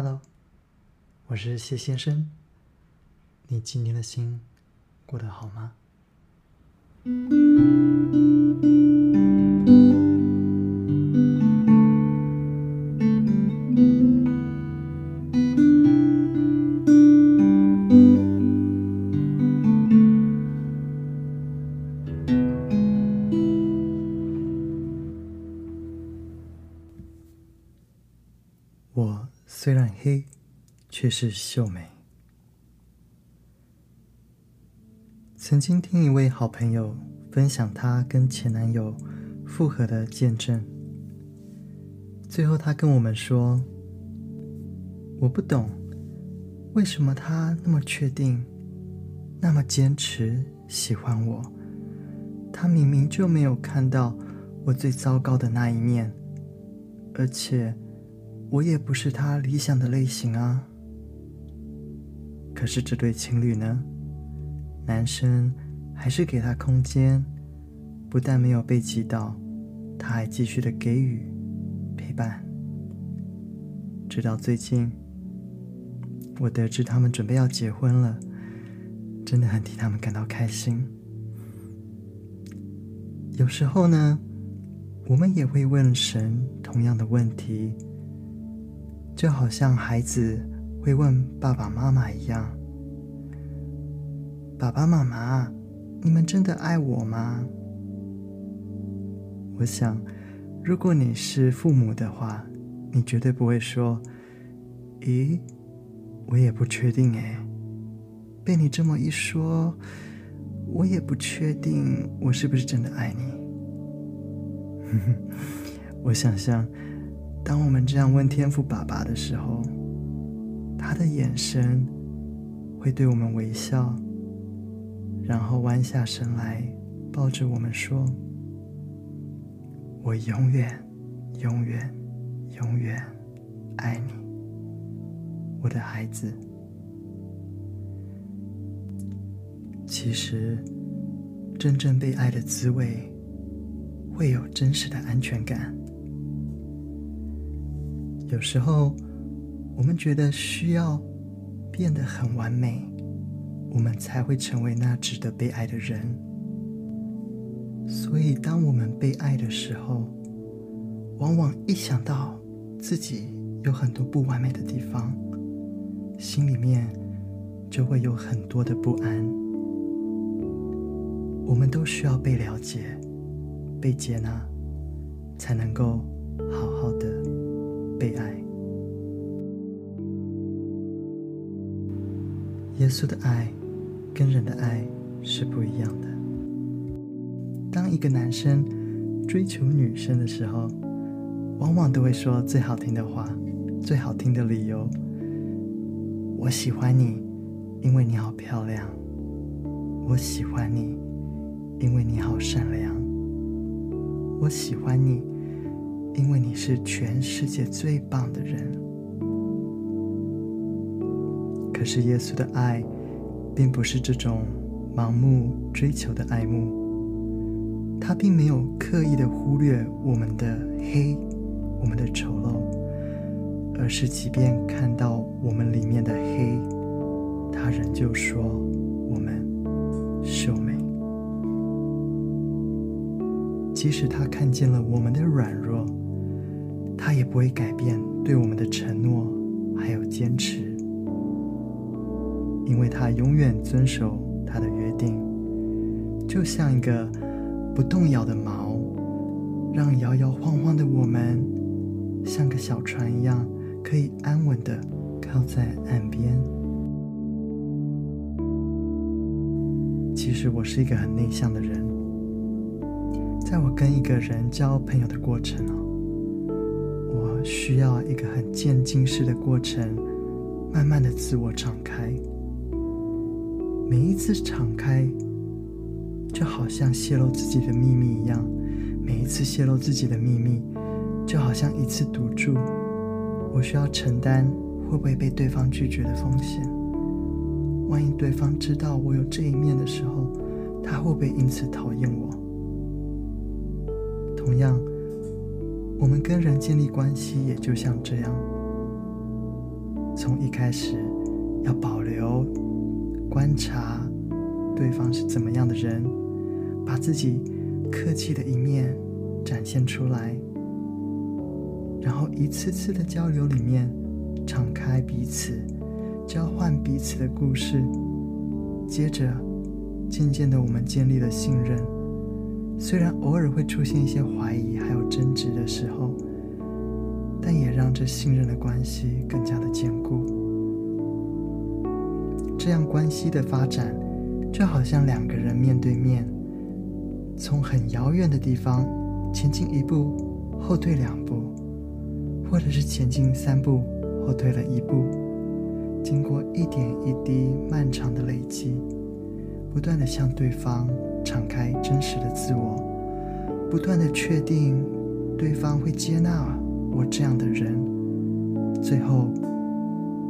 Hello，我是谢先生。你今天的心过得好吗？虽然黑，却是秀美。曾经听一位好朋友分享她跟前男友复合的见证，最后她跟我们说：“我不懂，为什么他那么确定，那么坚持喜欢我？他明明就没有看到我最糟糕的那一面，而且……”我也不是他理想的类型啊。可是这对情侣呢？男生还是给他空间，不但没有被击倒，他还继续的给予陪伴。直到最近，我得知他们准备要结婚了，真的很替他们感到开心。有时候呢，我们也会问神同样的问题。就好像孩子会问爸爸妈妈一样：“爸爸妈妈，你们真的爱我吗？”我想，如果你是父母的话，你绝对不会说：“咦，我也不确定哎。”被你这么一说，我也不确定我是不是真的爱你。我想象。当我们这样问天赋爸爸的时候，他的眼神会对我们微笑，然后弯下身来抱着我们说：“我永远、永远、永远爱你，我的孩子。”其实，真正被爱的滋味，会有真实的安全感。有时候，我们觉得需要变得很完美，我们才会成为那值得被爱的人。所以，当我们被爱的时候，往往一想到自己有很多不完美的地方，心里面就会有很多的不安。我们都需要被了解、被接纳，才能够好好的。被爱，耶稣的爱跟人的爱是不一样的。当一个男生追求女生的时候，往往都会说最好听的话，最好听的理由。我喜欢你，因为你好漂亮。我喜欢你，因为你好善良。我喜欢你。因为你是全世界最棒的人，可是耶稣的爱，并不是这种盲目追求的爱慕，他并没有刻意的忽略我们的黑，我们的丑陋，而是即便看到我们里面的黑，他仍旧说我们秀美。即使他看见了我们的软弱。他也不会改变对我们的承诺，还有坚持，因为他永远遵守他的约定，就像一个不动摇的锚，让摇摇晃晃的我们像个小船一样，可以安稳的靠在岸边。其实我是一个很内向的人，在我跟一个人交朋友的过程需要一个很渐进式的过程，慢慢的自我敞开。每一次敞开，就好像泄露自己的秘密一样。每一次泄露自己的秘密，就好像一次赌注。我需要承担会不会被对方拒绝的风险。万一对方知道我有这一面的时候，他会不会因此讨厌我？同样。我们跟人建立关系也就像这样，从一开始要保留观察对方是怎么样的人，把自己客气的一面展现出来，然后一次次的交流里面，敞开彼此，交换彼此的故事，接着渐渐的我们建立了信任，虽然偶尔会出现一些怀疑还有争执的时候。但也让这信任的关系更加的坚固。这样关系的发展，就好像两个人面对面，从很遥远的地方前进一步，后退两步，或者是前进三步，后退了一步，经过一点一滴漫长的累积，不断的向对方敞开真实的自我，不断的确定对方会接纳。我这样的人，最后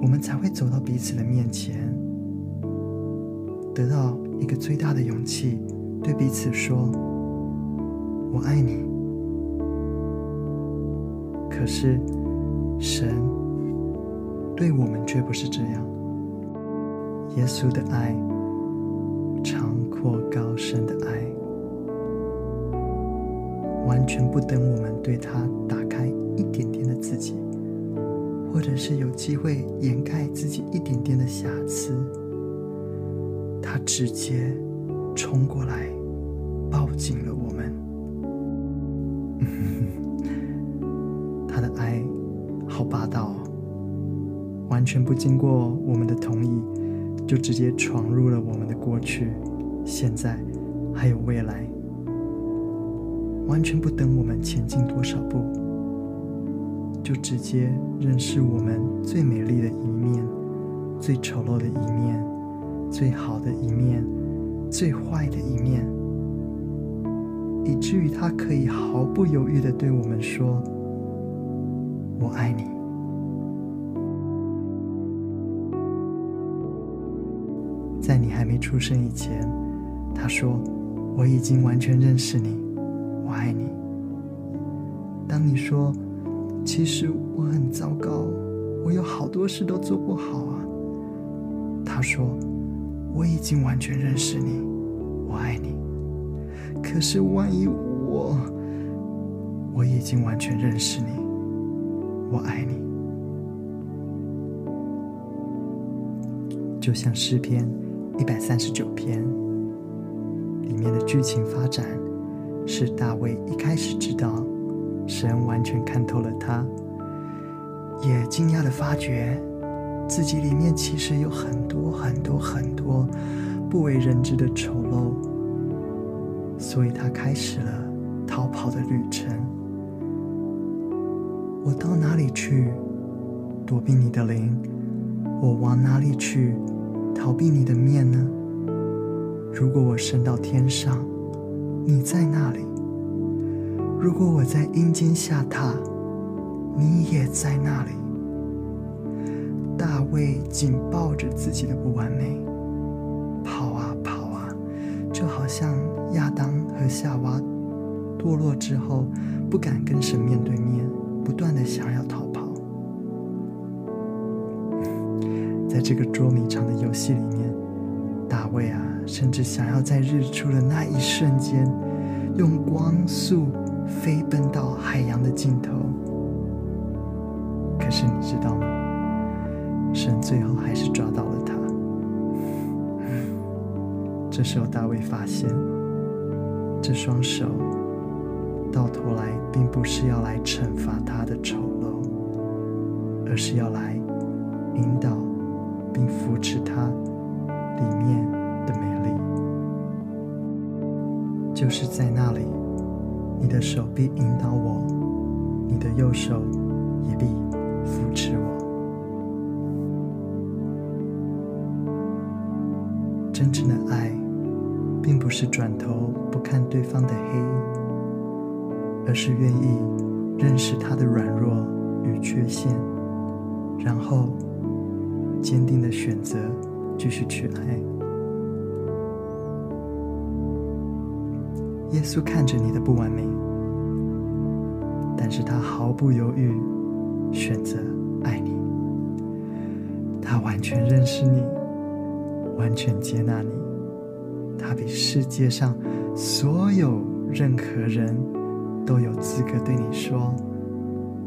我们才会走到彼此的面前，得到一个最大的勇气，对彼此说：“我爱你。”可是神对我们却不是这样。耶稣的爱，长阔高深的爱，完全不等我们对他打开。一点点的自己，或者是有机会掩盖自己一点点的瑕疵，他直接冲过来，抱紧了我们。他的爱好霸道，完全不经过我们的同意，就直接闯入了我们的过去、现在还有未来，完全不等我们前进多少步。就直接认识我们最美丽的一面，最丑陋的一面，最好的一面，最坏的一面，以至于他可以毫不犹豫地对我们说：“我爱你。”在你还没出生以前，他说：“我已经完全认识你，我爱你。”当你说，其实我很糟糕，我有好多事都做不好啊。他说：“我已经完全认识你，我爱你。可是万一我……我已经完全认识你，我爱你。”就像诗篇一百三十九篇里面的剧情发展，是大卫一开始知道。神完全看透了他，也惊讶地发觉自己里面其实有很多很多很多不为人知的丑陋，所以他开始了逃跑的旅程。我到哪里去躲避你的灵？我往哪里去逃避你的面呢？如果我升到天上，你在那里？如果我在阴间下榻，你也在那里。大卫紧抱着自己的不完美，跑啊跑啊，就好像亚当和夏娃堕落之后，不敢跟神面对面，不断的想要逃跑。在这个捉迷藏的游戏里面，大卫啊，甚至想要在日出的那一瞬间，用光速。飞奔到海洋的尽头，可是你知道吗？神最后还是抓到了他。这时候大卫发现，这双手到头来并不是要来惩罚他的丑陋，而是要来引导并扶持它里面的美丽，就是在那里。你的手臂引导我，你的右手也必扶持我。真正的爱，并不是转头不看对方的黑，而是愿意认识他的软弱与缺陷，然后坚定的选择继续去爱。耶稣看着你的不完美，但是他毫不犹豫选择爱你。他完全认识你，完全接纳你。他比世界上所有任何人都有资格对你说：“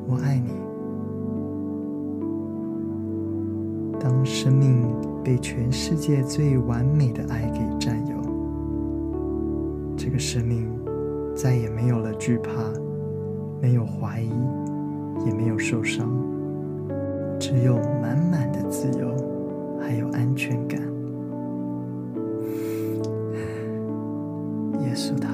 我爱你。”当生命被全世界最完美的爱给占有，这个生命再也没有了惧怕，没有怀疑，也没有受伤，只有满满的自由，还有安全感。耶稣他。